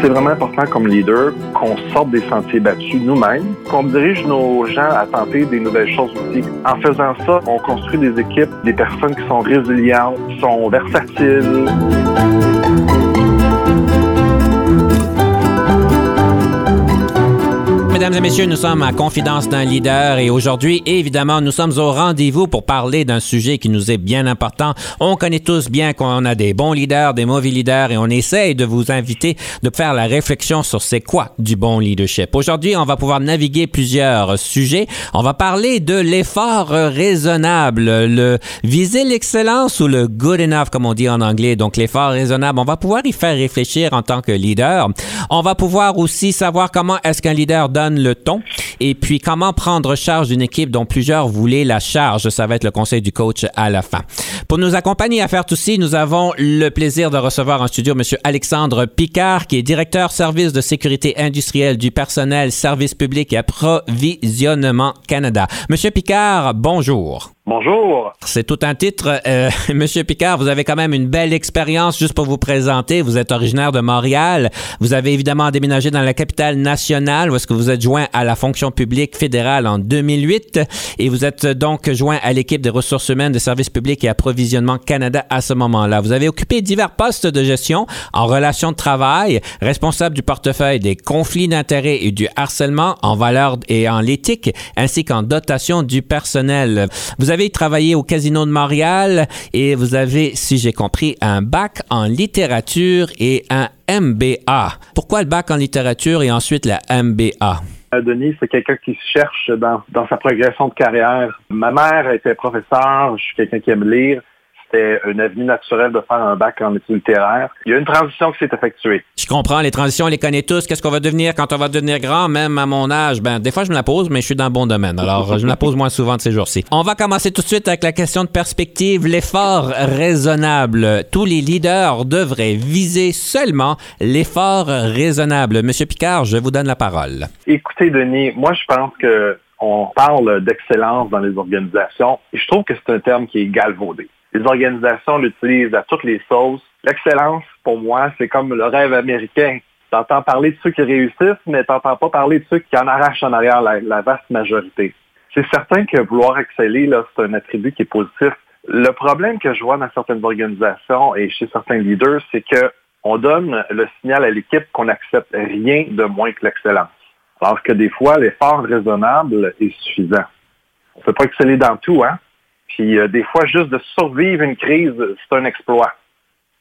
c'est vraiment important comme leader qu'on sorte des sentiers battus nous-mêmes, qu'on dirige nos gens à tenter des nouvelles choses aussi. En faisant ça, on construit des équipes, des personnes qui sont résilientes, qui sont versatiles. Mesdames et messieurs, nous sommes à Confidence d'un leader et aujourd'hui, évidemment, nous sommes au rendez-vous pour parler d'un sujet qui nous est bien important. On connaît tous bien qu'on a des bons leaders, des mauvais leaders et on essaye de vous inviter de faire la réflexion sur c'est quoi du bon leadership. Aujourd'hui, on va pouvoir naviguer plusieurs sujets. On va parler de l'effort raisonnable, le viser l'excellence ou le good enough, comme on dit en anglais. Donc, l'effort raisonnable, on va pouvoir y faire réfléchir en tant que leader. On va pouvoir aussi savoir comment est-ce qu'un leader donne le ton. Et puis, comment prendre charge d'une équipe dont plusieurs voulaient la charge? Ça va être le conseil du coach à la fin. Pour nous accompagner à faire tout ceci, nous avons le plaisir de recevoir en studio M. Alexandre Picard, qui est directeur service de sécurité industrielle du personnel, service public et approvisionnement Canada. Monsieur Picard, bonjour. Bonjour. C'est tout un titre. Euh, Monsieur Picard, vous avez quand même une belle expérience juste pour vous présenter. Vous êtes originaire de Montréal. Vous avez évidemment déménagé dans la capitale nationale où est-ce que vous êtes joint à la fonction publique fédérale en 2008 et vous êtes donc joint à l'équipe des ressources humaines des services publics et approvisionnement Canada à ce moment-là. Vous avez occupé divers postes de gestion en relation de travail, responsable du portefeuille des conflits d'intérêts et du harcèlement en valeur et en l'éthique ainsi qu'en dotation du personnel. Vous avez avez travaillé au Casino de Montréal et vous avez, si j'ai compris, un bac en littérature et un MBA. Pourquoi le bac en littérature et ensuite la MBA? Euh, Denis, c'est quelqu'un qui cherche dans, dans sa progression de carrière. Ma mère était professeure, je suis quelqu'un qui aime lire c'était une avenue naturelle de faire un bac en études littéraires. Il y a une transition qui s'est effectuée. Je comprends, les transitions, on les connaît tous. Qu'est-ce qu'on va devenir quand on va devenir grand, même à mon âge? Ben, des fois, je me la pose, mais je suis dans le bon domaine. Alors, je me la pose moins souvent de ces jours-ci. On va commencer tout de suite avec la question de perspective, l'effort raisonnable. Tous les leaders devraient viser seulement l'effort raisonnable. Monsieur Picard, je vous donne la parole. Écoutez, Denis, moi, je pense que on parle d'excellence dans les organisations et je trouve que c'est un terme qui est galvaudé les organisations l'utilisent à toutes les sauces. L'excellence, pour moi, c'est comme le rêve américain. Tu entends parler de ceux qui réussissent, mais tu n'entends pas parler de ceux qui en arrachent en arrière la, vaste majorité. C'est certain que vouloir exceller, c'est un attribut qui est positif. Le problème que je vois dans certaines organisations et chez certains leaders, c'est que on donne le signal à l'équipe qu'on n'accepte rien de moins que l'excellence. Alors que des fois, l'effort raisonnable est suffisant. On ne peut pas exceller dans tout, hein? Puis euh, des fois, juste de survivre une crise, c'est un exploit.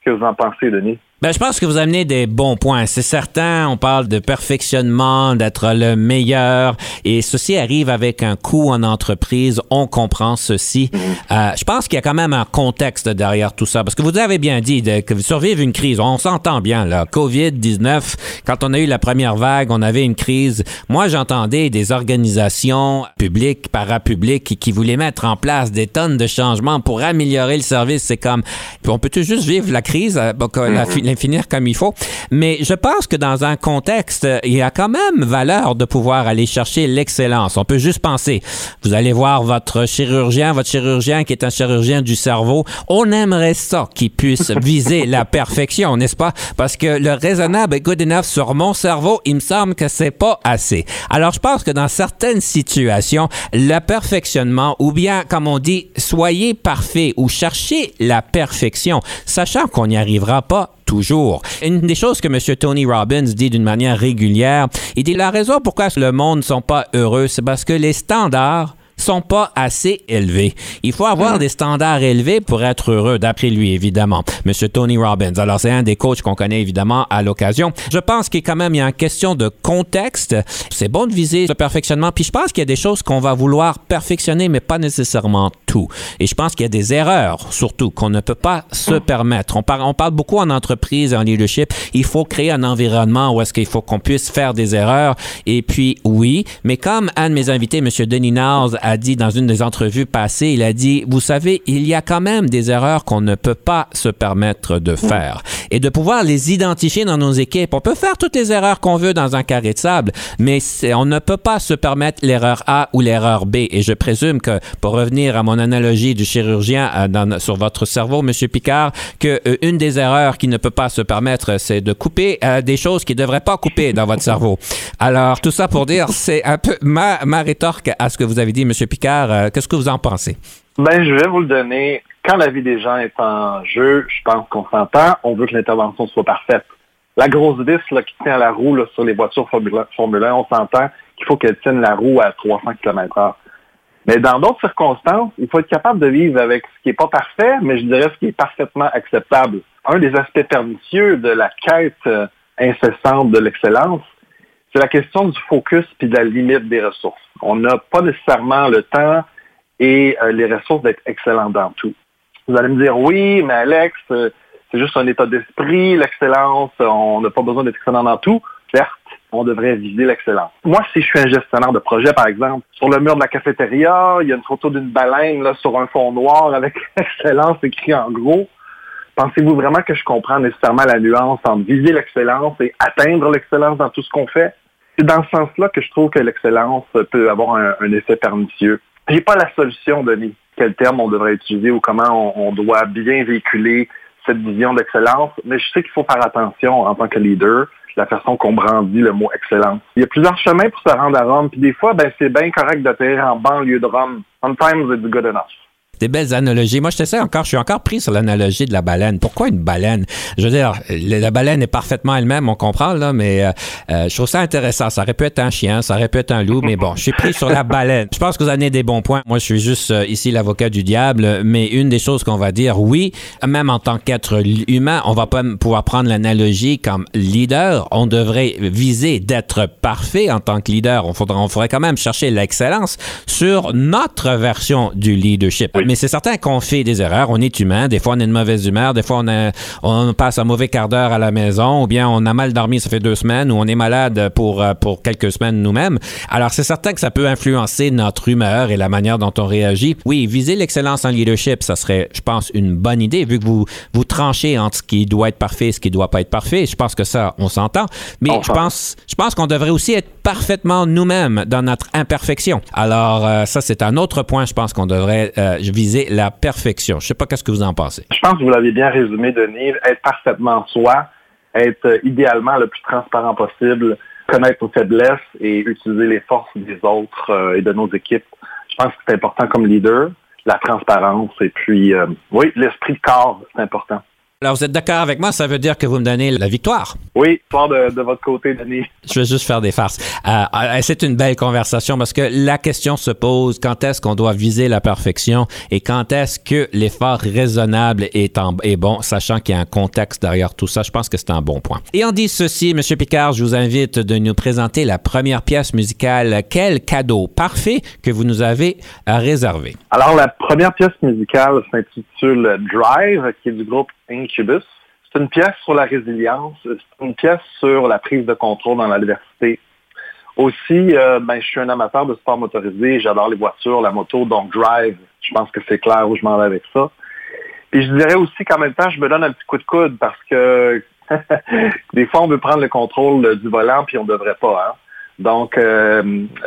Qu'est-ce que vous en pensez, Denis? Ben, je pense que vous amenez des bons points. C'est certain, on parle de perfectionnement, d'être le meilleur, et ceci arrive avec un coût en entreprise. On comprend ceci. Mhm. Euh, je pense qu'il y a quand même un contexte derrière tout ça, parce que vous avez bien dit que vous survivez une crise. On s'entend bien, là. COVID-19, quand on a eu la première vague, on avait une crise. Moi, j'entendais des organisations publiques, parapubliques, qui voulaient mettre en place des tonnes de changements pour améliorer le service. C'est comme, on peut juste vivre la crise, euh, la, mhm finir comme il faut. Mais je pense que dans un contexte, il y a quand même valeur de pouvoir aller chercher l'excellence. On peut juste penser, vous allez voir votre chirurgien, votre chirurgien qui est un chirurgien du cerveau, on aimerait ça qu'il puisse viser la perfection, n'est-ce pas? Parce que le raisonnable est good enough sur mon cerveau, il me semble que c'est pas assez. Alors je pense que dans certaines situations, le perfectionnement, ou bien, comme on dit, soyez parfait ou cherchez la perfection, sachant qu'on n'y arrivera pas toujours. Une des choses que M. Tony Robbins dit d'une manière régulière, il dit la raison pourquoi le monde ne sont pas heureux, c'est parce que les standards sont pas assez élevés. Il faut avoir mm. des standards élevés pour être heureux, d'après lui, évidemment. Monsieur Tony Robbins. Alors, c'est un des coachs qu'on connaît, évidemment, à l'occasion. Je pense qu'il y a quand même il y a une question de contexte. C'est bon de viser le perfectionnement. Puis je pense qu'il y a des choses qu'on va vouloir perfectionner, mais pas nécessairement tout. Et je pense qu'il y a des erreurs, surtout, qu'on ne peut pas se permettre. On parle, on parle beaucoup en entreprise, en leadership. Il faut créer un environnement où est-ce qu'il faut qu'on puisse faire des erreurs. Et puis, oui, mais comme un de mes invités, M. Denis Nars, a dit dans une des entrevues passées, il a dit, vous savez, il y a quand même des erreurs qu'on ne peut pas se permettre de faire. Et de pouvoir les identifier dans nos équipes. On peut faire toutes les erreurs qu'on veut dans un carré de sable, mais on ne peut pas se permettre l'erreur A ou l'erreur B. Et je présume que, pour revenir à mon analogie du chirurgien euh, sur votre cerveau, M. Picard, que euh, une des erreurs qu'il ne peut pas se permettre, c'est de couper euh, des choses qu'il ne devrait pas couper dans votre cerveau. Alors, tout ça pour dire, c'est un peu ma, ma rétorque à ce que vous avez dit, M. Picard. Qu'est-ce que vous en pensez? Ben, je vais vous le donner. Quand la vie des gens est en jeu, je pense qu'on s'entend. On veut que l'intervention soit parfaite. La grosse vis qui tient la roue sur les voitures Formule 1, on s'entend qu'il faut qu'elle tienne la roue à 300 km h Mais dans d'autres circonstances, il faut être capable de vivre avec ce qui n'est pas parfait, mais je dirais ce qui est parfaitement acceptable. Un des aspects pernicieux de la quête euh, incessante de l'excellence, c'est la question du focus puis de la limite des ressources. On n'a pas nécessairement le temps et euh, les ressources d'être excellent dans tout. Vous allez me dire, oui, mais Alex, euh, c'est juste un état d'esprit, l'excellence, on n'a pas besoin d'être excellent dans tout. Certes, on devrait viser l'excellence. Moi, si je suis un gestionnaire de projet, par exemple, sur le mur de la cafétéria, il y a une photo d'une baleine là, sur un fond noir avec excellence écrit en gros. Pensez-vous vraiment que je comprends nécessairement la nuance entre viser l'excellence et atteindre l'excellence dans tout ce qu'on fait? C'est dans ce sens-là que je trouve que l'excellence peut avoir un effet pernicieux. J'ai pas la solution, Denis. Quel terme on devrait utiliser ou comment on, doit bien véhiculer cette vision d'excellence, mais je sais qu'il faut faire attention en tant que leader la façon qu'on brandit le mot excellence. Il y a plusieurs chemins pour se rendre à Rome, puis des fois, ben, c'est bien correct d'atterrir en banlieue de Rome. Sometimes it's good enough. Des belles analogies. Moi, je sais encore, je suis encore pris sur l'analogie de la baleine. Pourquoi une baleine? Je veux dire, la baleine est parfaitement elle-même, on comprend, là, mais euh, euh, je trouve ça intéressant. Ça aurait pu être un chien, ça aurait pu être un loup, mais bon, je suis pris sur la baleine. Je pense que vous avez des bons points. Moi, je suis juste euh, ici l'avocat du diable, mais une des choses qu'on va dire, oui, même en tant qu'être humain, on va pas pouvoir prendre l'analogie comme leader. On devrait viser d'être parfait en tant que leader. On faudrait, on faudrait quand même chercher l'excellence sur notre version du leadership mais c'est certain qu'on fait des erreurs. On est humain. Des fois, on est de mauvaise humeur. Des fois, on, on passe un mauvais quart d'heure à la maison. Ou bien on a mal dormi, ça fait deux semaines. Ou on est malade pour, euh, pour quelques semaines nous-mêmes. Alors, c'est certain que ça peut influencer notre humeur et la manière dont on réagit. Oui, viser l'excellence en leadership, ça serait, je pense, une bonne idée, vu que vous, vous tranchez entre ce qui doit être parfait et ce qui doit pas être parfait. Je pense que ça, on s'entend. Mais je pense, je pense qu'on devrait aussi être parfaitement nous-mêmes dans notre imperfection. Alors, euh, ça, c'est un autre point, je pense qu'on devrait euh, viser la perfection. Je ne sais pas qu'est-ce que vous en pensez. Je pense que vous l'avez bien résumé, Denis. Être parfaitement soi, être euh, idéalement le plus transparent possible, connaître nos faiblesses et utiliser les forces des autres et de nos équipes. Je pense que c'est important comme leader, la transparence et puis, oui, l'esprit de corps, c'est important. Alors, vous êtes d'accord avec moi? Ça veut dire que vous me donnez la victoire. Oui, pas de, de votre côté, Denis. Je vais juste faire des farces. Euh, euh, c'est une belle conversation parce que la question se pose quand est-ce qu'on doit viser la perfection et quand est-ce que l'effort raisonnable est, en, est bon, sachant qu'il y a un contexte derrière tout ça? Je pense que c'est un bon point. Et on dit ceci, M. Picard, je vous invite de nous présenter la première pièce musicale. Quel cadeau parfait que vous nous avez réservé. Alors, la première pièce musicale s'intitule Drive, qui est du groupe Incubus. C'est une pièce sur la résilience, c'est une pièce sur la prise de contrôle dans l'adversité. Aussi, euh, ben, je suis un amateur de sport motorisé, j'adore les voitures, la moto, donc drive, je pense que c'est clair où je m'en vais avec ça. Puis je dirais aussi qu'en même temps, je me donne un petit coup de coude parce que des fois, on veut prendre le contrôle du volant puis on ne devrait pas. Hein. Donc, euh,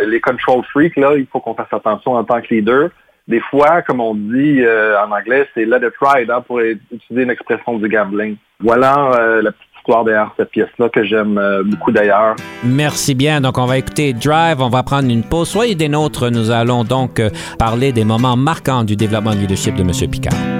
les control freaks, là, il faut qu'on fasse attention en tant que leader des fois, comme on dit euh, en anglais, c'est let it ride, hein, pour utiliser une expression du gambling. Voilà euh, la petite histoire derrière cette pièce-là que j'aime euh, beaucoup d'ailleurs. Merci bien. Donc, on va écouter Drive, on va prendre une pause. Soyez des nôtres. Nous allons donc parler des moments marquants du développement du leadership de M. Picard.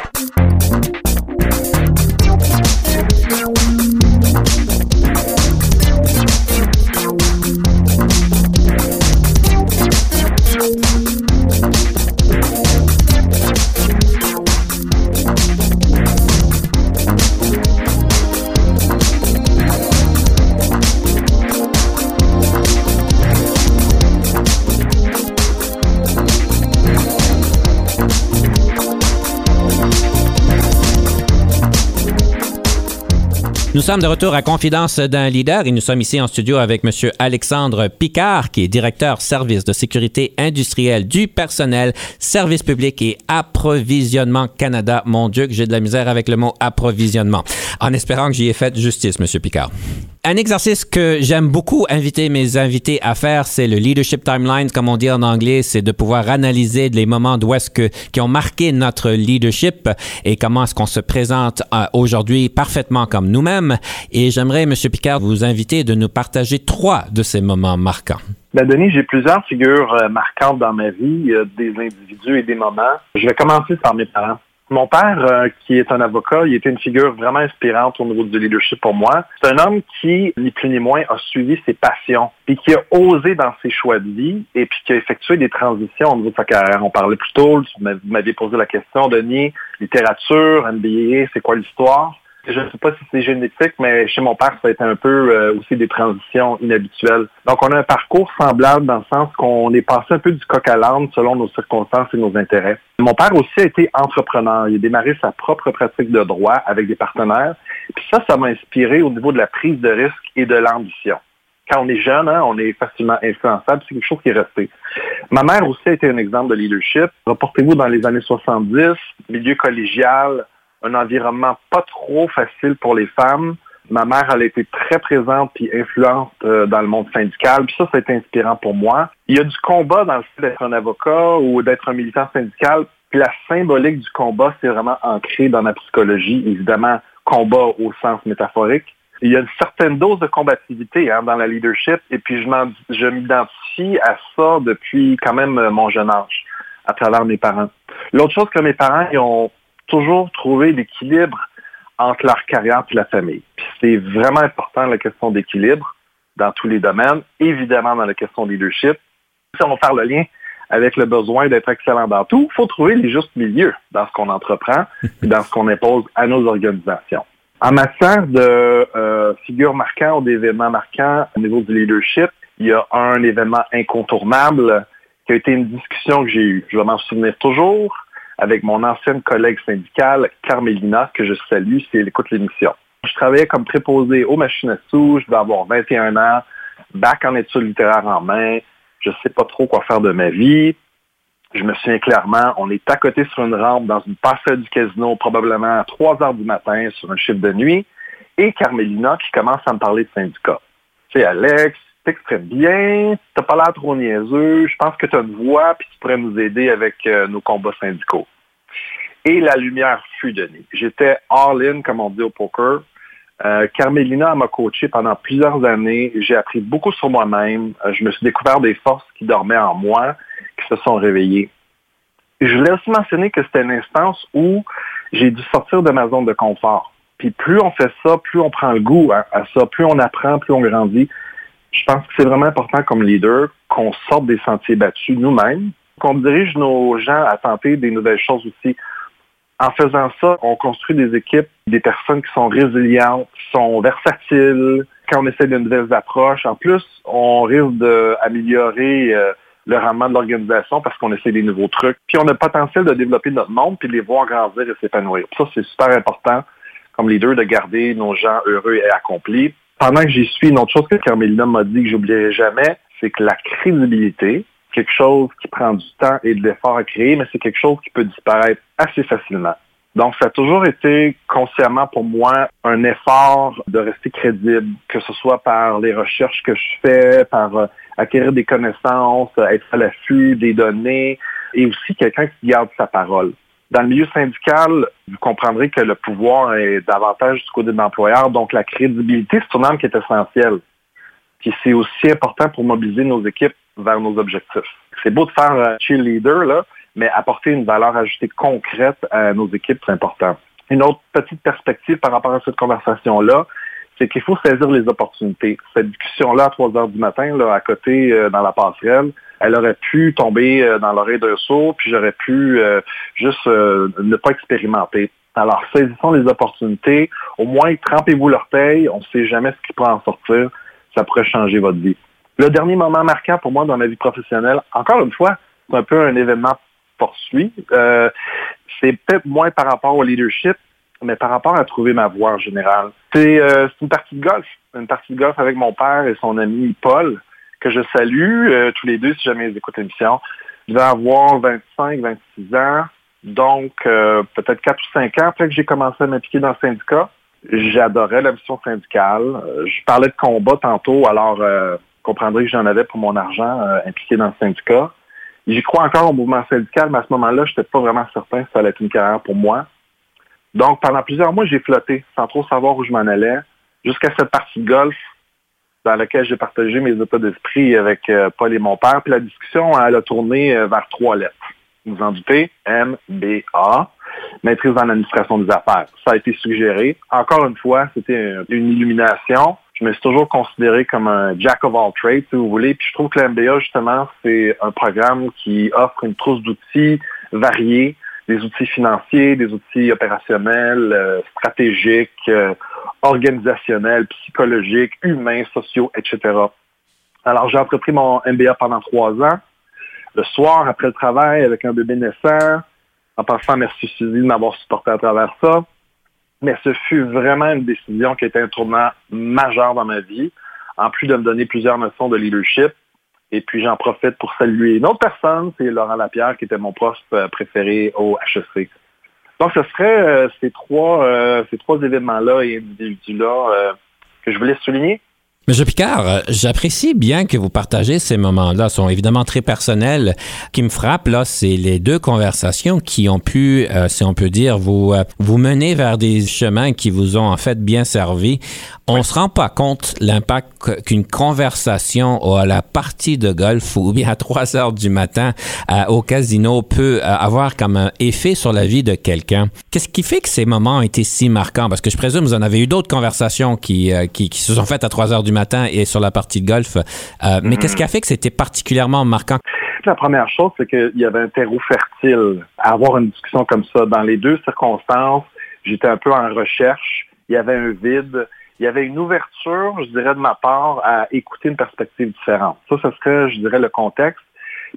Nous sommes de retour à Confidence d'un leader et nous sommes ici en studio avec M. Alexandre Picard, qui est directeur service de sécurité industrielle du personnel, service public et approvisionnement Canada. Mon Dieu, que j'ai de la misère avec le mot approvisionnement. En espérant que j'y ai fait justice, M. Picard. Un exercice que j'aime beaucoup inviter mes invités à faire, c'est le leadership timeline, comme on dit en anglais, c'est de pouvoir analyser les moments d'où est-ce que qui ont marqué notre leadership et comment est-ce qu'on se présente euh, aujourd'hui parfaitement comme nous-mêmes. Et j'aimerais, M. Picard, vous inviter de nous partager trois de ces moments marquants. Ben Denis, j'ai plusieurs figures euh, marquantes dans ma vie, des individus et des moments. Je vais commencer par mes parents. Mon père, euh, qui est un avocat, il était une figure vraiment inspirante au niveau du leadership pour moi. C'est un homme qui, ni plus ni moins, a suivi ses passions, puis qui a osé dans ses choix de vie, et puis qui a effectué des transitions au niveau de sa carrière. On parlait plus tôt, vous m'aviez posé la question, Denis, littérature, MBA, c'est quoi l'histoire? Je ne sais pas si c'est génétique, mais chez mon père, ça a été un peu euh, aussi des transitions inhabituelles. Donc, on a un parcours semblable dans le sens qu'on est passé un peu du coq à l'âne selon nos circonstances et nos intérêts. Mon père aussi a été entrepreneur. Il a démarré sa propre pratique de droit avec des partenaires. Puis ça, ça m'a inspiré au niveau de la prise de risque et de l'ambition. Quand on est jeune, hein, on est facilement influençable. C'est quelque chose qui est resté. Ma mère aussi a été un exemple de leadership. Reportez-vous dans les années 70, milieu collégial, un environnement pas trop facile pour les femmes. Ma mère, elle a été très présente et influente euh, dans le monde syndical. Puis ça, été inspirant pour moi. Il y a du combat dans le fait d'être un avocat ou d'être un militant syndical. Puis la symbolique du combat, c'est vraiment ancré dans ma psychologie. Évidemment, combat au sens métaphorique. Il y a une certaine dose de combativité hein, dans la leadership. Et puis je, je m'identifie à ça depuis quand même euh, mon jeune âge, à travers mes parents. L'autre chose que mes parents ils ont toujours trouver l'équilibre entre leur carrière et la famille. c'est vraiment important la question d'équilibre dans tous les domaines, évidemment dans la question de leadership. Si on va faire le lien avec le besoin d'être excellent dans tout, il faut trouver les justes milieux dans ce qu'on entreprend et dans ce qu'on impose à nos organisations. En matière de euh, figures marquantes ou d'événements marquants au niveau du leadership, il y a un événement incontournable qui a été une discussion que j'ai eue. Je vais m'en souvenir toujours avec mon ancienne collègue syndicale, Carmélina, que je salue si elle écoute l'émission. Je travaillais comme préposé aux machines à sous, je vais avoir 21 ans, bac en études littéraires en main, je ne sais pas trop quoi faire de ma vie. Je me souviens clairement, on est à côté sur une rampe dans une passerelle du casino, probablement à 3 heures du matin sur un chiffre de nuit, et Carmélina qui commence à me parler de syndicat. Tu sais, Alex, t'exprimes bien, t'as pas l'air trop niaiseux, je pense que tu as une voix, puis tu pourrais nous aider avec euh, nos combats syndicaux. Et la lumière fut donnée. J'étais all-in, comme on dit au poker. Euh, Carmélina m'a coaché pendant plusieurs années. J'ai appris beaucoup sur moi-même. Euh, je me suis découvert des forces qui dormaient en moi, qui se sont réveillées. Je voulais aussi mentionner que c'était une instance où j'ai dû sortir de ma zone de confort. Puis plus on fait ça, plus on prend le goût à ça, plus on apprend, plus on grandit je pense que c'est vraiment important comme leader qu'on sorte des sentiers battus nous-mêmes, qu'on dirige nos gens à tenter des nouvelles choses aussi. En faisant ça, on construit des équipes, des personnes qui sont résilientes, qui sont versatiles. Quand on essaie de nouvelles approches, en plus, on risque d'améliorer euh, le rendement de l'organisation parce qu'on essaie des nouveaux trucs. Puis on a le potentiel de développer notre monde puis les voir grandir et s'épanouir. Ça, c'est super important comme leader de garder nos gens heureux et accomplis pendant que j'y suis, une autre chose que Carmelina m'a dit que j'oublierai jamais, c'est que la crédibilité, quelque chose qui prend du temps et de l'effort à créer, mais c'est quelque chose qui peut disparaître assez facilement. Donc, ça a toujours été consciemment pour moi un effort de rester crédible, que ce soit par les recherches que je fais, par euh, acquérir des connaissances, être à l'affût des données, et aussi quelqu'un qui garde sa parole. Dans le milieu syndical, vous comprendrez que le pouvoir est davantage du côté de l'employeur, donc la crédibilité, c'est une arme qui est essentielle. Puis c'est aussi important pour mobiliser nos équipes vers nos objectifs. C'est beau de faire euh, cheerleader, là, mais apporter une valeur ajoutée concrète à nos équipes, c'est important. Une autre petite perspective par rapport à cette conversation-là, c'est qu'il faut saisir les opportunités. Cette discussion-là à 3 heures du matin, là, à côté, euh, dans la passerelle, elle aurait pu tomber euh, dans l'oreille d'un saut, puis j'aurais pu euh, juste ne pas expérimenter. Alors, saisissons les opportunités. Au moins, trempez-vous l'orteil. On ne sait jamais ce qui peut en sortir. Ça pourrait changer votre vie. Le dernier moment marquant pour moi dans ma vie professionnelle, encore une fois, c'est un peu un événement poursuit. c'est peut-être moins par rapport au leadership, mais par rapport à trouver ma voie en général. Euh, c'est une partie de golf, une partie de golf avec mon père et son ami Paul, que je salue euh, tous les deux si jamais ils écoutent l'émission. Je vais avoir 25, 26 ans, donc euh, peut-être 4 ou 5 ans après que j'ai commencé à m'impliquer dans le syndicat. J'adorais la mission syndicale. je parlais de combat tantôt, alors vous comprendrez que j'en avais pour mon argent impliqué dans le syndicat. J'y crois encore au mouvement syndical, mais à ce moment-là, je n'étais pas vraiment certain si ça allait être une carrière pour moi. Donc, pendant plusieurs mois, j'ai flotté sans trop savoir où je m'en allais, jusqu'à cette partie de golf dans laquelle j'ai partagé mes états d'esprit avec euh, Paul et mon père. Puis la discussion, elle a tourné euh, vers trois lettres. Vous en doutez, MBA, maîtrise en administration des affaires. Ça a été suggéré. Encore une fois, c'était une illumination. Je me suis toujours considéré comme un jack of all trades, si vous voulez. Puis je trouve que l'MBA, justement, c'est un programme qui offre une trousse d'outils variés des outils financiers, des outils opérationnels, euh, stratégiques, euh, organisationnels, psychologiques, humains, sociaux, etc. Alors, j'ai entrepris mon MBA pendant trois ans. Le soir, après le travail, avec un bébé naissant, en passant, merci Suzy de m'avoir supporté à travers ça. Mais ce fut vraiment une décision qui a été un tournant majeur dans ma vie, en plus de me donner plusieurs notions de leadership. Et puis j'en profite pour saluer une autre personne, c'est Laurent Lapierre, qui était mon prof euh, préféré au HEC. Donc ce serait euh, ces trois euh, ces trois événements-là et individus-là que je voulais souligner. Monsieur Picard, euh, j'apprécie bien que vous partagez ces moments-là. sont évidemment très personnels. Ce qui me frappe, là, c'est les deux conversations qui ont pu, euh, si on peut dire, vous, euh, vous mener vers des chemins qui vous ont en fait bien servi. On ne se rend pas compte l'impact qu'une conversation à la partie de golf ou bien à 3 heures du matin au casino peut avoir comme un effet sur la vie de quelqu'un. Qu'est-ce qui fait que ces moments ont été si marquants? Parce que je présume que vous en avez eu d'autres conversations qui, qui, qui se sont faites à 3 heures du matin et sur la partie de golf. Euh, mais qu'est-ce qui a fait que c'était particulièrement marquant? La première chose, c'est qu'il y avait un terreau fertile à avoir une discussion comme ça. Dans les deux circonstances, j'étais un peu en recherche. Il y avait un vide. Il y avait une ouverture, je dirais, de ma part à écouter une perspective différente. Ça, ce serait, je dirais, le contexte.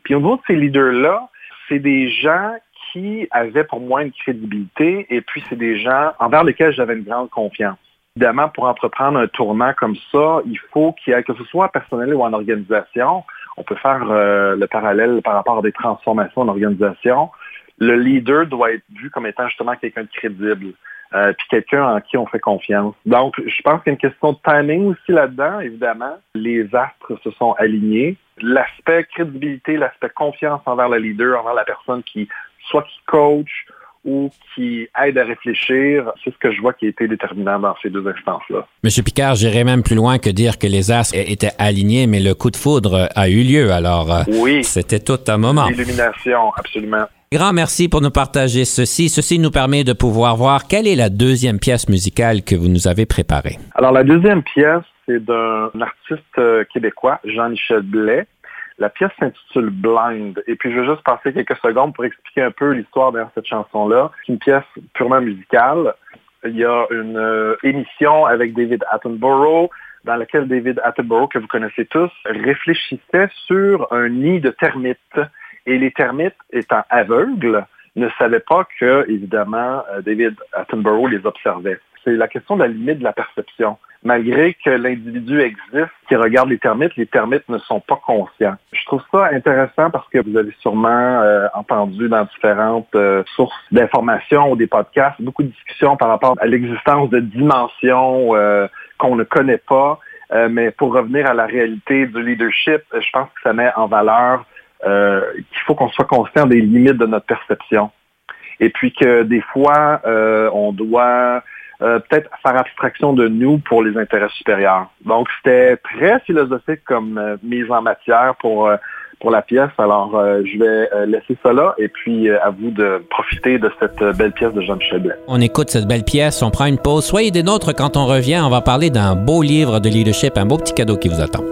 Puis au niveau de ces leaders-là, c'est des gens qui avaient pour moi une crédibilité et puis c'est des gens envers lesquels j'avais une grande confiance. Évidemment, pour entreprendre un tournant comme ça, il faut qu'il y ait, que ce soit personnel ou en organisation, on peut faire euh, le parallèle par rapport à des transformations en organisation. Le leader doit être vu comme étant justement quelqu'un de crédible, euh, puis quelqu'un en qui on fait confiance. Donc, je pense qu'il y a une question de timing aussi là-dedans, évidemment. Les astres se sont alignés. L'aspect crédibilité, l'aspect confiance envers le leader, envers la personne qui, soit qui coach, ou qui aide à réfléchir, c'est ce que je vois qui a été déterminant dans ces deux instances-là. Monsieur Picard, j'irais même plus loin que dire que les astres étaient alignés, mais le coup de foudre a eu lieu. Alors, euh, oui, c'était tout un moment. Illumination, absolument. Grand merci pour nous partager ceci. Ceci nous permet de pouvoir voir quelle est la deuxième pièce musicale que vous nous avez préparée. Alors, la deuxième pièce, c'est d'un artiste euh, québécois, Jean-Michel Blais, la pièce s'intitule Blind. Et puis, je vais juste passer quelques secondes pour expliquer un peu l'histoire derrière cette chanson-là. C'est une pièce purement musicale. Il y a une euh, émission avec David Attenborough dans laquelle David Attenborough, que vous connaissez tous, réfléchissait sur un nid de termites. Et les termites, étant aveugles, ne savaient pas que, évidemment, euh, David Attenborough les observait. C'est la question de la limite de la perception malgré que l'individu existe qui regarde les termites, les termites ne sont pas conscients. Je trouve ça intéressant parce que vous avez sûrement euh, entendu dans différentes euh, sources d'informations ou des podcasts beaucoup de discussions par rapport à l'existence de dimensions euh, qu'on ne connaît pas. mais pour revenir à la réalité du leadership, je pense que ça met en valeur qu'il faut qu'on soit conscient des limites de notre perception. Et puis que des fois, on doit euh, peut-être faire abstraction de nous pour les intérêts supérieurs. Donc, c'était très philosophique comme euh, mise en matière pour, euh, pour la pièce. Alors, je vais laisser ça là et puis à vous de profiter de cette belle pièce de Jean-Michel Blais. On écoute cette belle pièce, on prend une pause. Soyez des nôtres quand on revient. On va parler d'un beau livre de leadership, un beau petit cadeau qui vous attend.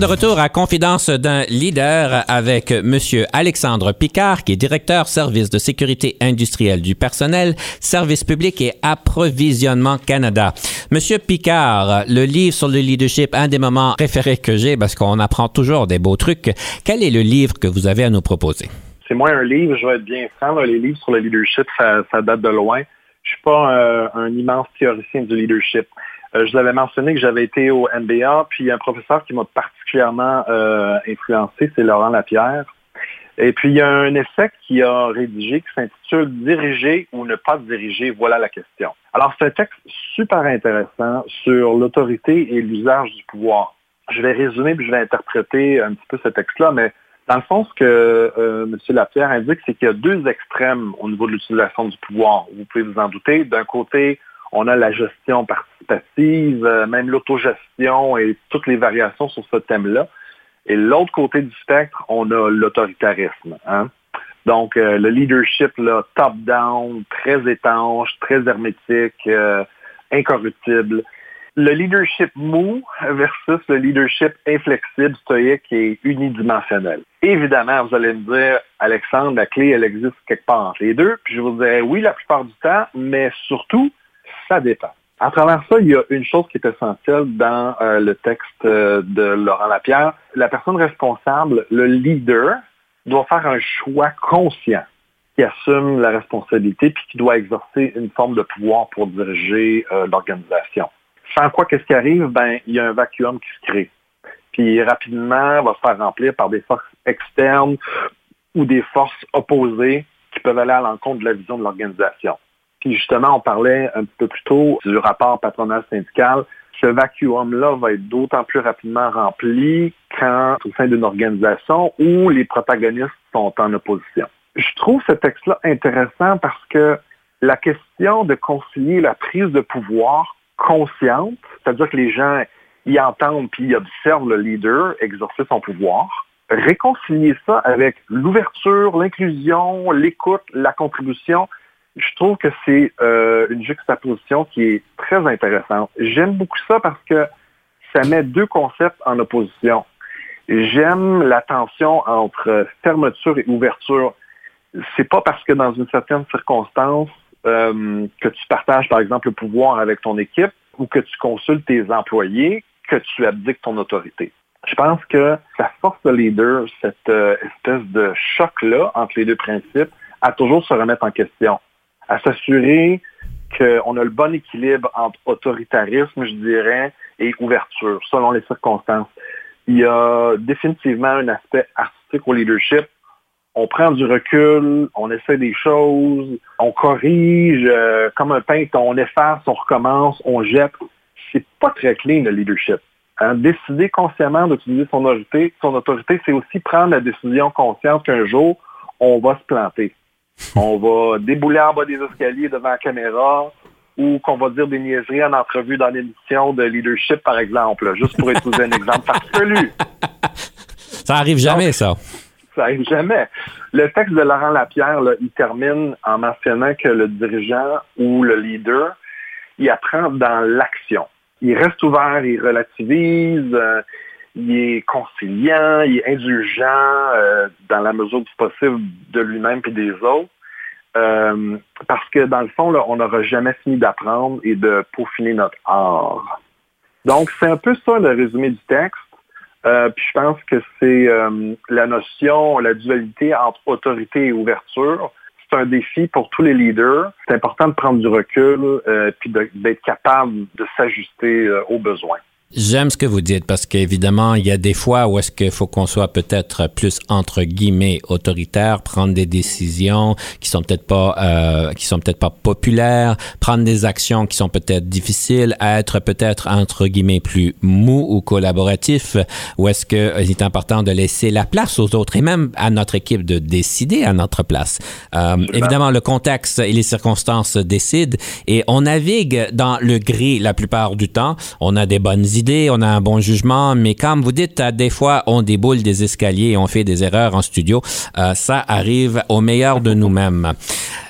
Sommes de retour à Confidence d'un leader avec Monsieur Alexandre Picard, qui est directeur service de sécurité industrielle du personnel, service public et approvisionnement Canada. Monsieur Picard, le livre sur le leadership, un des moments préférés que j'ai parce qu'on apprend toujours des beaux trucs. Quel est le livre que vous avez à nous proposer? C'est moins un livre, je vais être bien franc. les livres sur le leadership, ça, date de loin. Suis pas euh, un immense théoricien du leadership. Euh, je vous avais mentionné que j'avais été au MBA, puis un professeur qui m'a particulièrement euh, influencé, c'est Laurent Lapierre. Et puis, il y a un essai qui a rédigé qui s'intitule Diriger ou ne pas diriger, voilà la question. Alors, c'est un texte super intéressant sur l'autorité et l'usage du pouvoir. Je vais résumer puis je vais interpréter un petit peu ce texte-là, mais dans le fond, ce que euh, M. Lapierre indique, c'est qu'il y a deux extrêmes au niveau de l'utilisation du pouvoir. Vous pouvez vous en douter. D'un côté, on a la gestion participative, euh, même l'autogestion et toutes les variations sur ce thème-là. Et l'autre côté du spectre, on a l'autoritarisme. Hein. Donc, euh, le leadership top-down, très étanche, très hermétique, euh, incorruptible. Le leadership mou versus le leadership inflexible, stoïque et unidimensionnel. Évidemment, vous allez me dire, Alexandre, la clé, elle existe quelque part entre les deux. Puis je vous dirais, oui, la plupart du temps, mais surtout, ça dépend. À travers ça, il y a une chose qui est essentielle dans euh, le texte euh, de Laurent Lapierre. La personne responsable, le leader, doit faire un choix conscient qui assume la responsabilité puis qui doit exercer une forme de pouvoir pour diriger euh, l'organisation. Sans quoi, qu'est-ce qui arrive? Ben, il y a un vacuum qui se crée. Puis rapidement, va se faire remplir par des forces externes ou des forces opposées qui peuvent aller à l'encontre de la vision de l'organisation. Puis justement, on parlait un peu plus tôt du rapport patronal-syndical. Ce vacuum-là va être d'autant plus rapidement rempli quand, au sein d'une organisation où les protagonistes sont en opposition. Je trouve ce texte-là intéressant parce que la question de concilier la prise de pouvoir consciente, c'est-à-dire que les gens y entendent puis y observent le leader exercer son pouvoir, réconcilier ça avec l'ouverture, l'inclusion, l'écoute, la contribution, je trouve que c'est euh, une juxtaposition qui est très intéressante. J'aime beaucoup ça parce que ça met deux concepts en opposition. J'aime la tension entre fermeture et ouverture. C'est pas parce que dans une certaine circonstance euh, que tu partages, par exemple, le pouvoir avec ton équipe ou que tu consultes tes employés que tu abdiques ton autorité. Je pense que sa force de leader, cette euh, espèce de choc-là entre les deux principes, à toujours se remettre en question à s'assurer qu'on a le bon équilibre entre autoritarisme, je dirais, et ouverture, selon les circonstances. Il y a définitivement un aspect artistique au leadership. On prend du recul, on essaie des choses, on corrige, euh, comme un peintre, on efface, on recommence, on jette. C'est pas très clean le leadership. Hein, décider consciemment d'utiliser son autorité, son autorité, c'est aussi prendre la décision consciente qu'un jour, on va se planter on va débouler en bas des escaliers devant la caméra ou qu'on va dire des niaiseries en entrevue dans l'émission de leadership, par exemple, juste pour utiliser un exemple farfelu. Ça arrive jamais, ça. Ça arrive jamais. Le texte de Laurent Lapierre, il termine en mentionnant que le dirigeant ou le leader, il apprend dans l'action. Il reste ouvert, il relativise, euh, il est conciliant, il est indulgent euh, dans la mesure du possible de lui-même et des autres. Euh, parce que dans le fond, on n'aura jamais fini d'apprendre et de peaufiner notre art. Donc, c'est un peu ça le résumé du texte. Euh, puis je pense que c'est la notion, la dualité entre autorité et ouverture. C'est un défi pour tous les leaders. C'est important de prendre du recul puis d'être capable de s'ajuster aux besoins. J'aime ce que vous dites parce qu'évidemment, il y a des fois où est-ce qu'il faut qu'on soit peut-être plus entre guillemets autoritaire, prendre des décisions qui sont peut-être pas euh, qui sont peut-être pas populaires, prendre des actions qui sont peut-être difficiles, être peut-être entre guillemets plus mou ou collaboratif, ou est-ce que euh, il est important de laisser la place aux autres et même à notre équipe de décider à notre place. Euh, évidemment, le contexte et les circonstances décident et on navigue dans le gris la plupart du temps. On a des bonnes idées on a un bon jugement, mais comme vous dites, des fois, on déboule des escaliers et on fait des erreurs en studio. Euh, ça arrive au meilleur de nous-mêmes.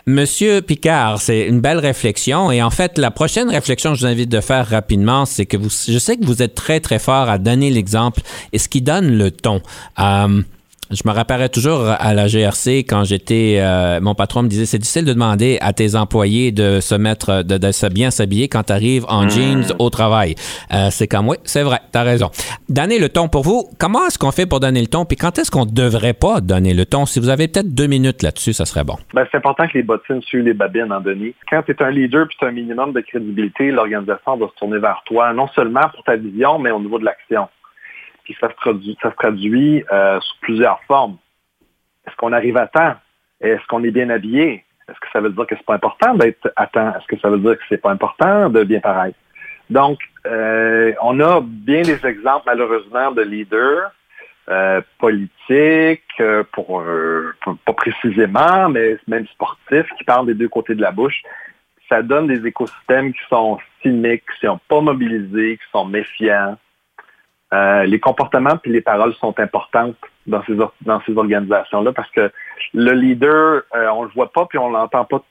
Monsieur Picard, c'est une belle réflexion. Et en fait, la prochaine réflexion que je vous invite de faire rapidement, c'est que je sais que vous êtes très, très fort à donner l'exemple et ce qui donne le ton. Euh, je me rappellerai toujours à la GRC quand j'étais, euh, mon patron me disait c'est difficile de demander à tes employés de se mettre, de, de se bien s'habiller quand tu arrives en hmm. jeans au travail. Euh, c'est comme oui, c'est vrai, tu as raison. Donner le ton pour vous. Comment est-ce qu'on fait pour donner le ton Puis quand est-ce qu'on devrait pas donner le ton? Si vous avez peut-être deux minutes là-dessus, ça serait bon. Ben, c'est important que les bottines suivent les babines, en Denis. Quand tu es un leader puis tu as un minimum de crédibilité, l'organisation va se tourner vers toi, non seulement pour ta vision, mais au niveau de l'action ça se traduit, se euh, sous plusieurs formes. Est-ce qu'on arrive à temps? Est-ce qu'on est bien habillé? Est-ce que ça veut dire que c'est pas important d'être à temps? Est-ce que ça veut dire que c'est pas important de bien paraître? Donc, euh, on a bien des exemples, malheureusement, de leaders euh, politiques, pas précisément, mais même sportifs, qui parlent des deux côtés de la bouche. Ça donne des écosystèmes qui sont cyniques, qui sont pas mobilisés, qui sont méfiants, euh, les comportements puis les paroles sont importantes dans ces dans ces organisations-là parce que le leader, euh, on le voit pas puis on l'entend pas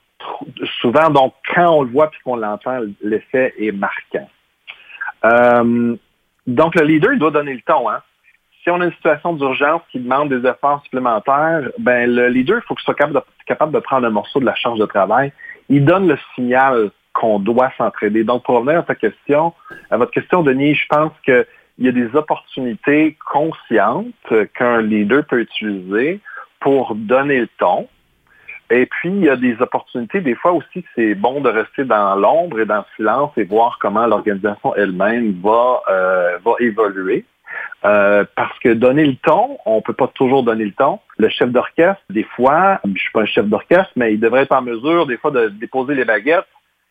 souvent. Donc quand on le voit puis qu'on l'entend, l'effet est marquant. Euh, donc le leader il doit donner le ton. Hein? Si on a une situation d'urgence qui demande des efforts supplémentaires, ben le leader il faut qu'il soit capable de, capable de prendre un morceau de la charge de travail. Il donne le signal qu'on doit s'entraider. Donc pour revenir à ta question, à votre question Denis, je pense que il y a des opportunités conscientes qu'un leader peut utiliser pour donner le ton. Et puis, il y a des opportunités, des fois aussi, c'est bon de rester dans l'ombre et dans le silence et voir comment l'organisation elle-même va, euh, va évoluer. Euh, parce que donner le ton, on peut pas toujours donner le ton. Le chef d'orchestre, des fois, je suis pas un chef d'orchestre, mais il devrait être en mesure, des fois, de déposer les baguettes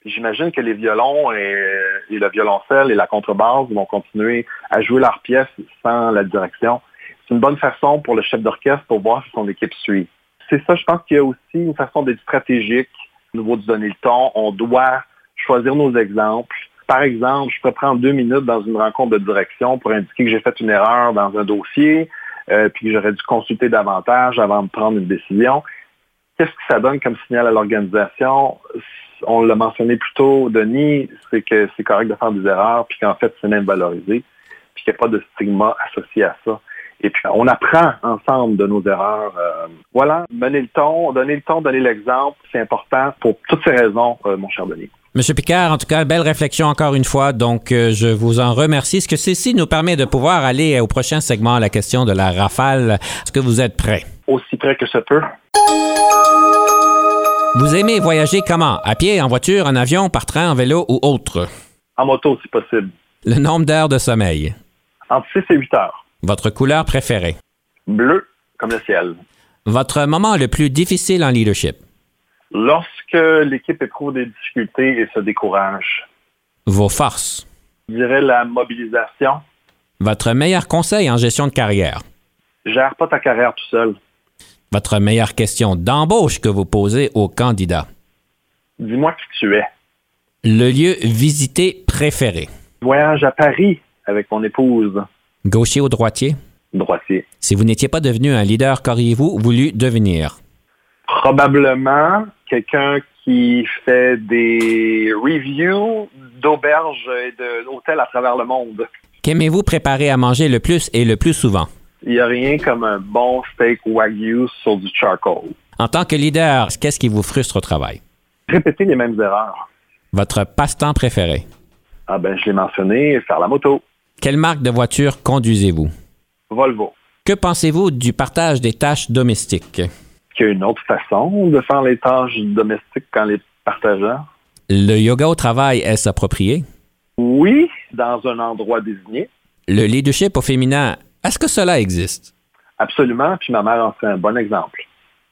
J'imagine que les violons et, le violoncelle et la contrebasse vont continuer à jouer leur pièce sans la direction. C'est une bonne façon pour le chef d'orchestre pour voir si son équipe suit. C'est ça, je pense qu'il y a aussi une façon d'être stratégique au niveau du donner le ton. On doit choisir nos exemples. Par exemple, je peux prendre deux minutes dans une rencontre de direction pour indiquer que j'ai fait une erreur dans un dossier, euh, puis que j'aurais dû consulter davantage avant de prendre une décision. Qu'est-ce que ça donne comme signal à l'organisation? on l'a mentionné plus tôt, Denis, c'est que c'est correct de faire des erreurs, puis qu'en fait, c'est même valorisé, puis qu'il n'y a pas de stigma associé à ça. Et puis, on apprend ensemble de nos erreurs. Euh, voilà, mener le ton, donner le ton, donner l'exemple, c'est important pour toutes ces raisons, euh, mon cher Denis. Monsieur Picard, en tout cas, belle réflexion encore une fois. Donc, euh, je vous en remercie. Ce que ceci nous permet de pouvoir aller au prochain segment, la question de la rafale? Est-ce que vous êtes prêt? Aussi prêt que ça peut. Vous aimez voyager comment? À pied, en voiture, en avion, par train, en vélo ou autre? En moto, si possible. Le nombre d'heures de sommeil? Entre 6 et 8 heures. Votre couleur préférée? Bleu, comme le ciel. Votre moment le plus difficile en leadership? Lorsque l'équipe éprouve des difficultés et se décourage. Vos forces? Je dirais la mobilisation. Votre meilleur conseil en gestion de carrière? Gère pas ta carrière tout seul. Votre meilleure question d'embauche que vous posez aux candidats. Dis-moi qui tu es. Le lieu visité préféré. Voyage à Paris avec mon épouse. Gaucher ou droitier? Droitier. Si vous n'étiez pas devenu un leader, qu'auriez-vous voulu devenir? Probablement quelqu'un qui fait des reviews d'auberges et d'hôtels à travers le monde. Qu'aimez-vous préparer à manger le plus et le plus souvent? Il n'y a rien comme un bon steak wagyu sur du charcoal. En tant que leader, qu'est-ce qui vous frustre au travail? Répéter les mêmes erreurs. Votre passe-temps préféré? Ah ben, je l'ai mentionné, faire la moto. Quelle marque de voiture conduisez-vous? Volvo. Que pensez-vous du partage des tâches domestiques? Qu'il y a une autre façon de faire les tâches domestiques qu'en les partageant. Le yoga au travail est-ce approprié? Oui, dans un endroit désigné. Le leadership au féminin est-ce que cela existe? Absolument, puis ma mère en fait un bon exemple.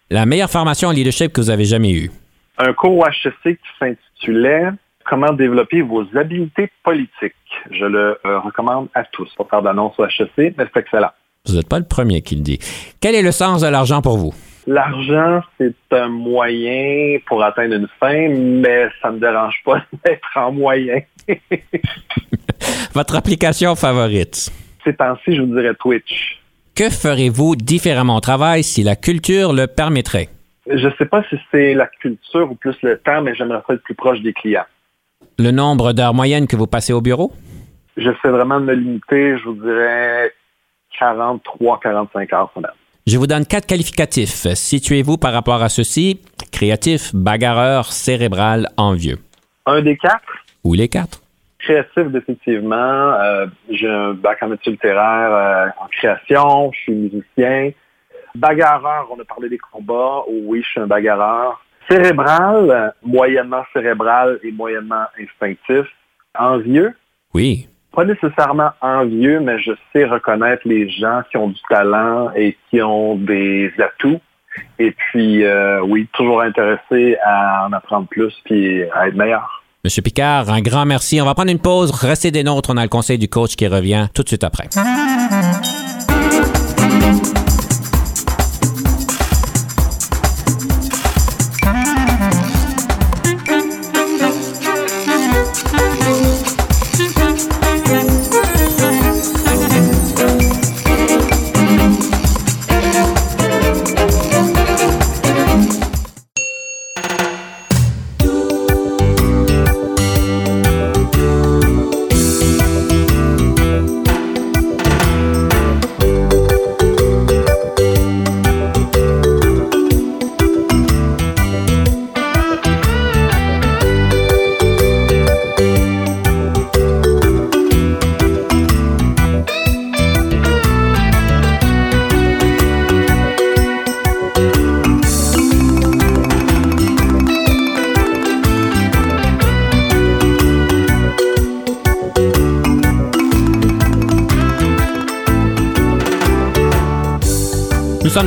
La meilleure formation en leadership que vous avez jamais eue? Un cours HEC qui s'intitulait Comment développer vos habiletés politiques. Je le euh, recommande à tous. Pour faire d'annonce au HEC, mais c'est excellent. Vous n'êtes pas le premier qui le dit. Quel est le sens de l'argent pour vous? L'argent, c'est un moyen pour atteindre une fin, mais ça ne me dérange pas d'être en moyen. Votre application favorite? Ces temps-ci, je vous dirais Twitch. Que ferez-vous différemment au travail si la culture le permettrait? Je ne sais pas si c'est la culture ou plus le temps, mais j'aimerais être plus proche des clients. Le nombre d'heures moyennes que vous passez au bureau? J'essaie vraiment de me limiter, je vous dirais 43, 45 heures semaine. Je vous donne quatre qualificatifs. Situez-vous par rapport à ceci. Créatif, bagarreur, cérébral, envieux. Un des quatre? Ou les quatre? Créatif, définitivement. Euh, j'ai un bac en études littéraires euh, en création. Je suis musicien. Bagarreur, on a parlé des combats. Oh oui, je suis un bagarreur. Cérébral, moyennement cérébral et moyennement instinctif. Envieux? Oui pas nécessairement envieux, mais je sais reconnaître les gens qui ont du talent et qui ont des atouts. Et puis, euh, oui, toujours intéressé à en apprendre plus puis à être meilleur. Monsieur Picard, un grand merci. On va prendre une pause. Restez des nôtres. On a le conseil du coach qui revient tout de suite après.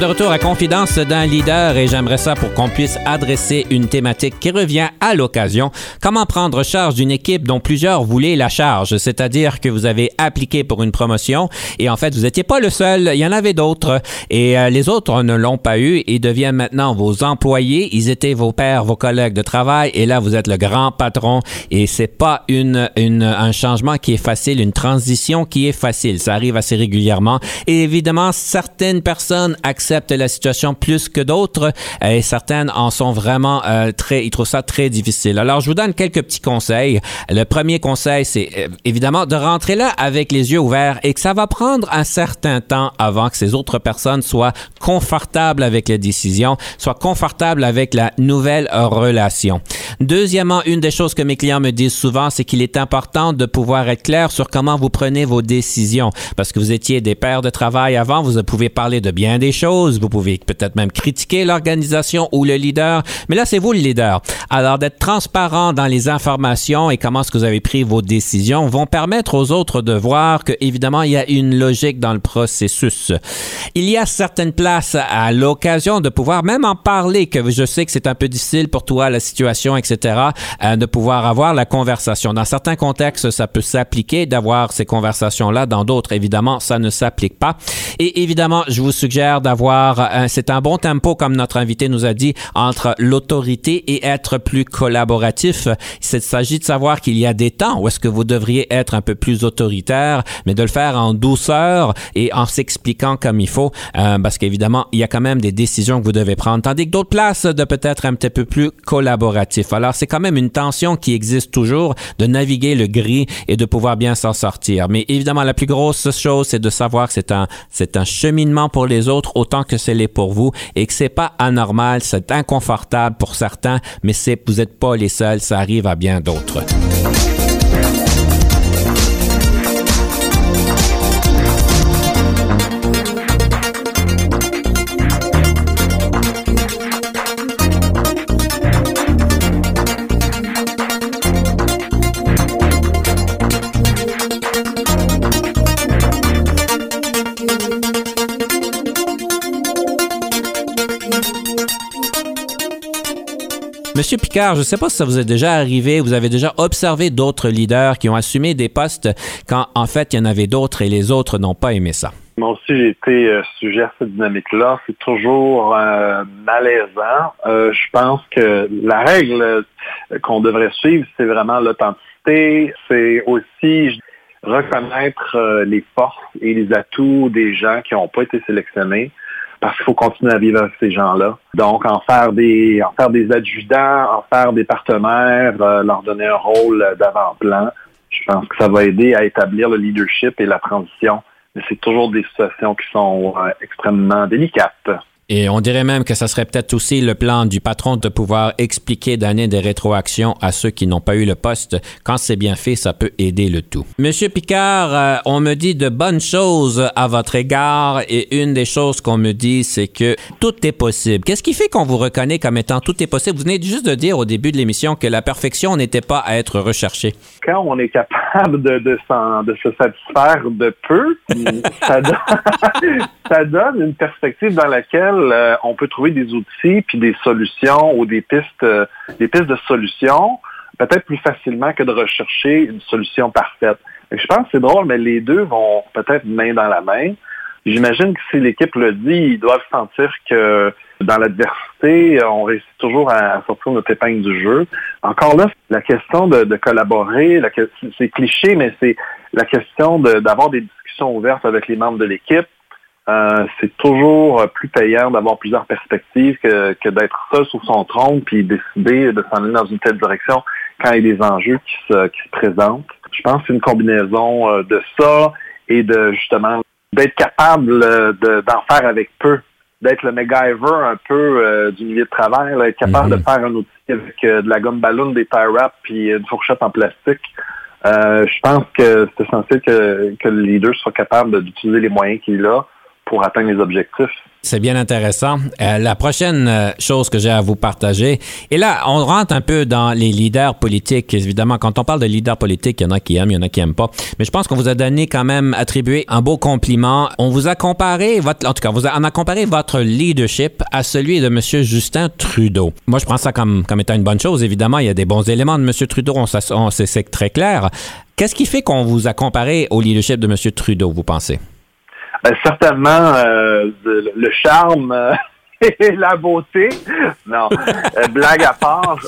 Sommes de retour à Confidence d'un leader et j'aimerais ça pour qu'on puisse adresser une thématique qui revient à l'occasion. Comment prendre charge d'une équipe dont plusieurs voulaient la charge, c'est-à-dire que vous avez appliqué pour une promotion et en fait vous n'étiez pas le seul, il y en avait d'autres et euh, les autres ne l'ont pas eu et deviennent maintenant vos employés. Ils étaient vos pères, vos collègues de travail et là vous êtes le grand patron et c'est pas une, une un changement qui est facile, une transition qui est facile. Ça arrive assez régulièrement et évidemment certaines personnes acceptent la situation plus que d'autres et certaines en sont vraiment euh, très, ils trouvent ça très difficile. Alors, je vous donne quelques petits conseils. Le premier conseil, c'est euh, évidemment de rentrer là avec les yeux ouverts et que ça va prendre un certain temps avant que ces autres personnes soient confortables avec les décisions, soient confortables avec la nouvelle relation. Deuxièmement, une des choses que mes clients me disent souvent, c'est qu'il est important de pouvoir être clair sur comment vous prenez vos décisions parce que vous étiez des pères de travail avant, vous pouvez parler de bien des choses vous pouvez peut-être même critiquer l'organisation ou le leader, mais là, c'est vous le leader. Alors, d'être transparent dans les informations et comment est-ce que vous avez pris vos décisions vont permettre aux autres de voir que, évidemment, il y a une logique dans le processus. Il y a certaines places à l'occasion de pouvoir même en parler, que je sais que c'est un peu difficile pour toi, la situation, etc., euh, de pouvoir avoir la conversation. Dans certains contextes, ça peut s'appliquer d'avoir ces conversations-là. Dans d'autres, évidemment, ça ne s'applique pas. Et évidemment, je vous suggère d'avoir c'est un bon tempo, comme notre invité nous a dit, entre l'autorité et être plus collaboratif. Il s'agit de savoir qu'il y a des temps où est-ce que vous devriez être un peu plus autoritaire, mais de le faire en douceur et en s'expliquant comme il faut, euh, parce qu'évidemment, il y a quand même des décisions que vous devez prendre, tandis que d'autres places de peut-être un petit peu plus collaboratif. Alors, c'est quand même une tension qui existe toujours de naviguer le gris et de pouvoir bien s'en sortir. Mais évidemment, la plus grosse chose, c'est de savoir que c'est un, c'est un cheminement pour les autres autant que c'est l'est pour vous et que c'est pas anormal, c'est inconfortable pour certains, mais c'est vous n'êtes pas les seuls, ça arrive à bien d'autres. Monsieur Picard, je ne sais pas si ça vous est déjà arrivé, vous avez déjà observé d'autres leaders qui ont assumé des postes quand en fait il y en avait d'autres et les autres n'ont pas aimé ça. Moi aussi, j'ai été euh, sujet à cette dynamique-là. C'est toujours euh, malaisant. Euh, je pense que la règle qu'on devrait suivre, c'est vraiment l'authenticité. C'est aussi reconnaître les forces et les atouts des gens qui n'ont pas été sélectionnés parce qu'il faut continuer à vivre avec ces gens-là. Donc, en faire des, en faire des adjudants, en faire des partenaires, euh, leur donner un rôle d'avant-plan, je pense que ça va aider à établir le leadership et la transition. Mais c'est toujours des situations qui sont euh, extrêmement délicates. Et on dirait même que ça serait peut-être aussi le plan du patron de pouvoir expliquer, donner des rétroactions à ceux qui n'ont pas eu le poste. Quand c'est bien fait, ça peut aider le tout. Monsieur Picard, euh, on me dit de bonnes choses à votre égard et une des choses qu'on me dit, c'est que tout est possible. Qu'est-ce qui fait qu'on vous reconnaît comme étant tout est possible? Vous venez juste de dire au début de l'émission que la perfection n'était pas à être recherchée. Quand on est capable de, de, de se satisfaire de peu, ça, donne, ça donne une perspective dans laquelle euh, on peut trouver des outils puis des solutions ou des pistes, euh, des pistes de solutions peut-être plus facilement que de rechercher une solution parfaite. je pense que c'est drôle, mais les deux vont peut-être main dans la main. J'imagine que si l'équipe le dit, ils doivent sentir que dans l'adversité, on réussit toujours à sortir notre épingle du jeu. Encore là, la question de, collaborer, c'est cliché, mais c'est la question d'avoir des discussions ouvertes avec les membres de l'équipe, euh, c'est toujours plus payant d'avoir plusieurs perspectives que, d'être seul sur son trône puis décider de s'en aller dans une telle direction quand il y a des enjeux qui se, qui se présentent. Je pense que c'est une combinaison euh, de ça et de justement d'être capable euh, d'en faire avec peu, d'être le MacGyver un peu du milieu de travail, être capable de mhm. faire un outil avec de la gomme ballon, des tie wraps puis une fourchette en plastique. je pense que c'est essentiel que, que le leader soit capable d'utiliser les moyens qu'il a pour atteindre les objectifs. C'est bien intéressant. Euh, la prochaine euh, chose que j'ai à vous partager, et là, on rentre un peu dans les leaders politiques. Évidemment, quand on parle de leaders politiques, il y en a qui aiment, il y en a qui aiment pas. Mais je pense qu'on vous a donné quand même attribué un beau compliment. On vous a comparé votre, en tout cas, on a comparé votre leadership à celui de M. Justin Trudeau. Moi, je prends ça comme, comme étant une bonne chose. Évidemment, il y a des bons éléments de M. Trudeau, on c'est très clair. Qu'est-ce qui fait qu'on vous a comparé au leadership de M. Trudeau, vous pensez? Ben, certainement euh, le charme euh, et la beauté. Non, euh, blague à part.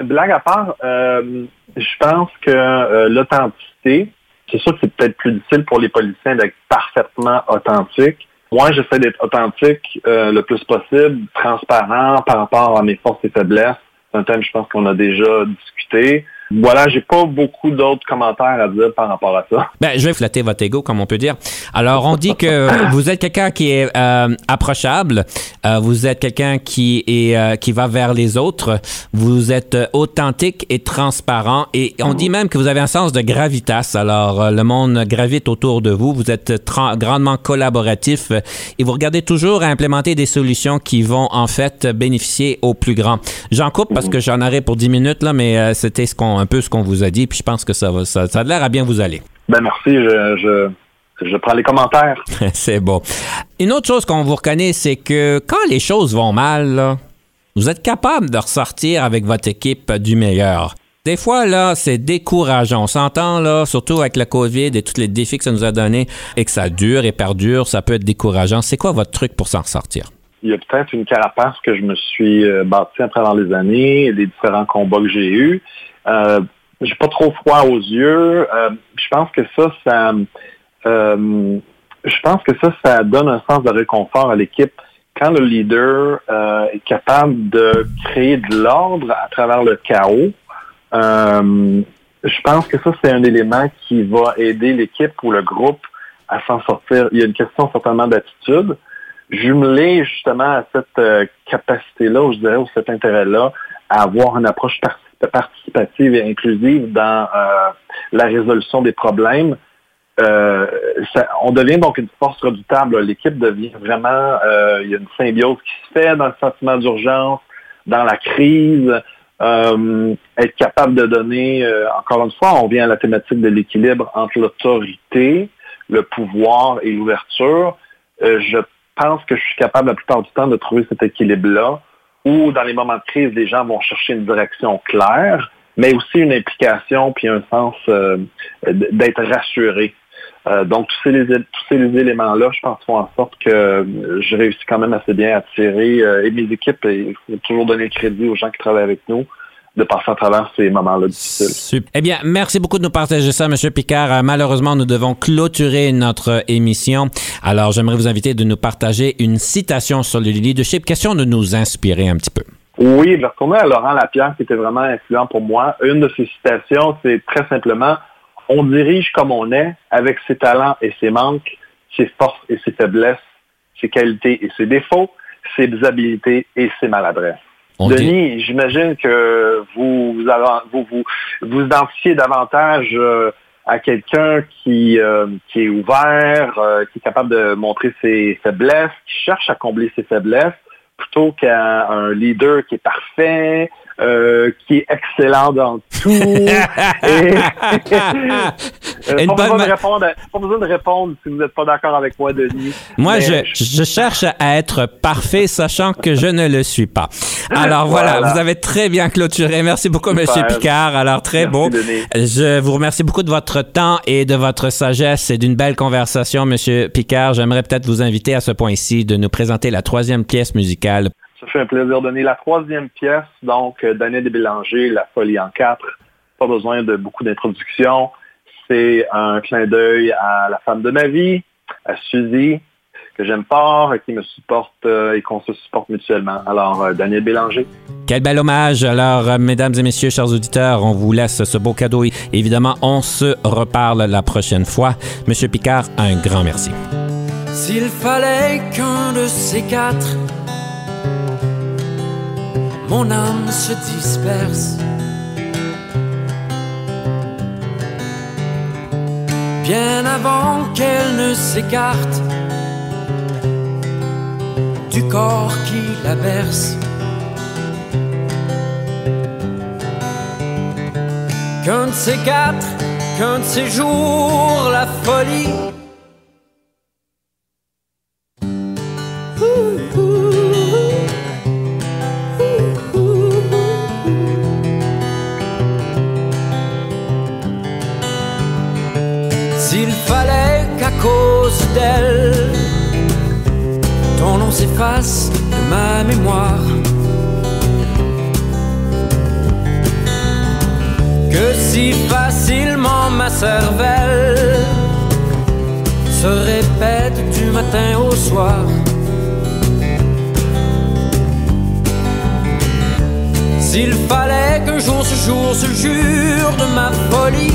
blague à part, je pense que l'authenticité, c'est sûr que c'est peut-être plus difficile pour les policiers d'être parfaitement authentiques. Moi, j'essaie d'être authentique le plus possible, transparent par rapport à mes forces et faiblesses. C'est un thème, je pense qu'on a déjà discuté. Voilà, j'ai pas beaucoup d'autres commentaires à dire par rapport à ça. Ben, je vais flatter votre ego, comme on peut dire. Alors, on dit que vous êtes quelqu'un qui est euh, approchable, euh, vous êtes quelqu'un qui est euh, qui va vers les autres, vous êtes authentique et transparent, et on dit même que vous avez un sens de gravitas. Alors, le monde gravite autour de vous, vous êtes grandement collaboratif et vous regardez toujours à implémenter des solutions qui vont en fait bénéficier aux plus grands. J'en coupe parce que j'en aurais pour 10 minutes là, mais c'était ce qu'on un peu ce qu'on vous a dit, puis je pense que ça, va, ça, a l'air à bien vous aller. Ben merci, je, je, prends les commentaires. c'est bon. Une autre chose qu'on vous reconnaît, c'est que quand les choses vont mal, vous êtes capable de ressortir avec votre équipe du meilleur. Des fois, là, c'est décourageant. On s'entend, là, surtout avec la COVID et tous les défis que ça nous a donnés et que ça dure et perdure, ça peut être décourageant. C'est quoi votre truc pour s'en sortir? Il y a peut-être une carapace que je me suis euh, bâtie à travers les années, les différents combats que j'ai eus. Euh, j'ai pas trop froid aux yeux. Euh, je pense que ça, ça, euh, je pense que ça, ça donne un sens de réconfort à l'équipe. Quand le leader euh, est capable de créer de l'ordre à travers le chaos, je pense que ça, c'est un élément qui va aider l'équipe ou le groupe à s'en sortir. Il y a une question certainement d'attitude. Jumelé justement à cette capacité-là, ou je dirais, ou cet intérêt-là, à avoir une approche participative et inclusive dans euh, la résolution des problèmes, euh, on devient donc une force redoutable. L'équipe devient vraiment, euh, il y a une symbiose qui se fait dans le sentiment d'urgence, dans la crise, être capable de donner, encore une fois, on vient à la thématique de l'équilibre entre l'autorité, le pouvoir et l'ouverture. je pense que je suis capable la plupart du temps de trouver cet équilibre-là où dans les moments de crise, les gens vont chercher une direction claire, mais aussi une implication puis un sens euh, d'être rassuré. Euh, donc, tous ces, tous ces éléments-là, je pense, font en sorte que je réussis quand même assez bien à tirer, euh, et mes équipes, il faut toujours donner le crédit aux gens qui travaillent avec nous, de passer à travers ces moments-là difficiles. Super. Eh bien, merci beaucoup de nous partager ça, M. Picard. Euh, malheureusement, nous devons clôturer notre émission. Alors, j'aimerais vous inviter de nous partager une citation sur le leadership, question de nous inspirer un petit peu. Oui, je retourner à Laurent Lapierre, qui était vraiment influent pour moi. Une de ses citations, c'est très simplement On dirige comme on est, avec ses talents et ses manques, ses forces et ses faiblesses, ses qualités et ses défauts, ses habilités et ses maladresses. Denis, j'imagine que vous vous, vous, vous, identifiez davantage euh, à quelqu'un qui, euh, qui est ouvert, euh, qui est capable de montrer ses faiblesses, qui cherche à combler ses faiblesses, plutôt qu'à un leader qui est parfait, euh, qui est excellent dans tout. et, euh, pas, besoin de répondre, pas, besoin de répondre, si vous n'êtes pas d'accord avec moi, Denis. Moi, je, je, cherche à être parfait, sachant que je ne le suis pas. Alors voilà, vous avez très bien clôturé. Merci beaucoup, M. Picard. Alors très beau. Je vous remercie beaucoup de votre temps et de votre sagesse et d'une belle conversation, M. Picard. J'aimerais peut-être vous inviter à ce point-ci de nous présenter la troisième pièce musicale ça fait un plaisir de donner la troisième pièce, donc euh, Daniel Bélanger, La folie en quatre. Pas besoin de beaucoup d'introduction. C'est un clin d'œil à la femme de ma vie, à Suzy, que j'aime fort, qui me supporte euh, et qu'on se supporte mutuellement. Alors, euh, Daniel Bélanger. Quel bel hommage. Alors, mesdames et messieurs, chers auditeurs, on vous laisse ce beau cadeau. Évidemment, on se reparle la prochaine fois. Monsieur Picard, un grand merci. S'il fallait qu'un de ces quatre mon âme se disperse. Bien avant qu'elle ne s'écarte du corps qui la berce. Qu'un de ces quatre, qu'un de ces jours, la folie ton nom s'efface de ma mémoire. Que si facilement ma cervelle se répète du matin au soir. S'il fallait qu'un jour ce jour se jure de ma folie